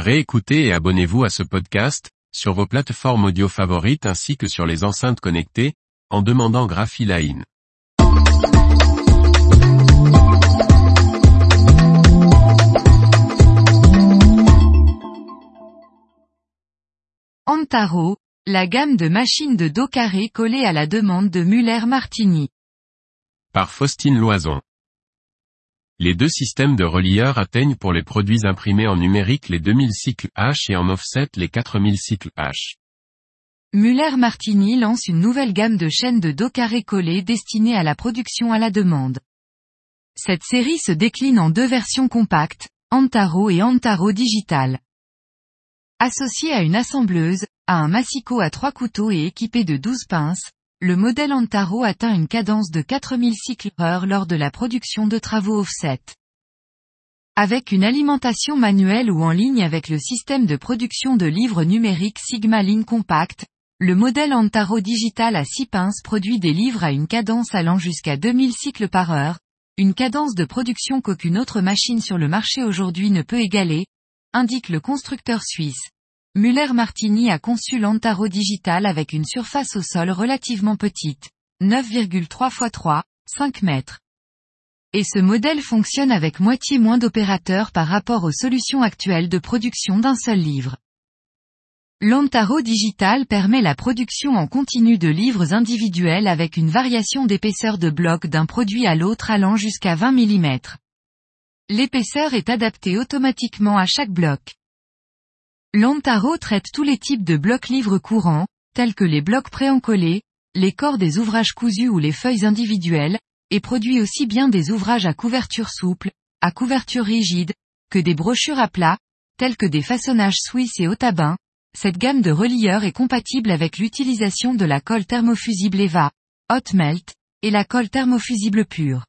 Réécoutez et abonnez-vous à ce podcast, sur vos plateformes audio favorites ainsi que sur les enceintes connectées, en demandant Graphiline. Antaro, la gamme de machines de dos carré collée à la demande de Muller-Martini. Par Faustine Loison. Les deux systèmes de relieurs atteignent pour les produits imprimés en numérique les 2000 cycles H et en offset les 4000 cycles H. Muller-Martini lance une nouvelle gamme de chaînes de dos carré collées destinées à la production à la demande. Cette série se décline en deux versions compactes, Antaro et Antaro Digital. Associé à une assembleuse, à un massicot à trois couteaux et équipé de 12 pinces, le modèle Antaro atteint une cadence de 4000 cycles heure lors de la production de travaux offset. Avec une alimentation manuelle ou en ligne avec le système de production de livres numériques Sigma Line Compact, le modèle Antaro Digital à 6 pinces produit des livres à une cadence allant jusqu'à 2000 cycles par heure, une cadence de production qu'aucune autre machine sur le marché aujourd'hui ne peut égaler, indique le constructeur suisse. Muller-Martini a conçu l'Antaro Digital avec une surface au sol relativement petite, 9,3 x 3, 5 mètres. Et ce modèle fonctionne avec moitié moins d'opérateurs par rapport aux solutions actuelles de production d'un seul livre. L'Antaro Digital permet la production en continu de livres individuels avec une variation d'épaisseur de bloc d'un produit à l'autre allant jusqu'à 20 mm. L'épaisseur est adaptée automatiquement à chaque bloc. L'Antaro traite tous les types de blocs livres courants, tels que les blocs préencollés, les corps des ouvrages cousus ou les feuilles individuelles, et produit aussi bien des ouvrages à couverture souple, à couverture rigide, que des brochures à plat, tels que des façonnages suisses et tabac. Cette gamme de relieurs est compatible avec l'utilisation de la colle thermofusible EVA, Hot Melt, et la colle thermofusible pure.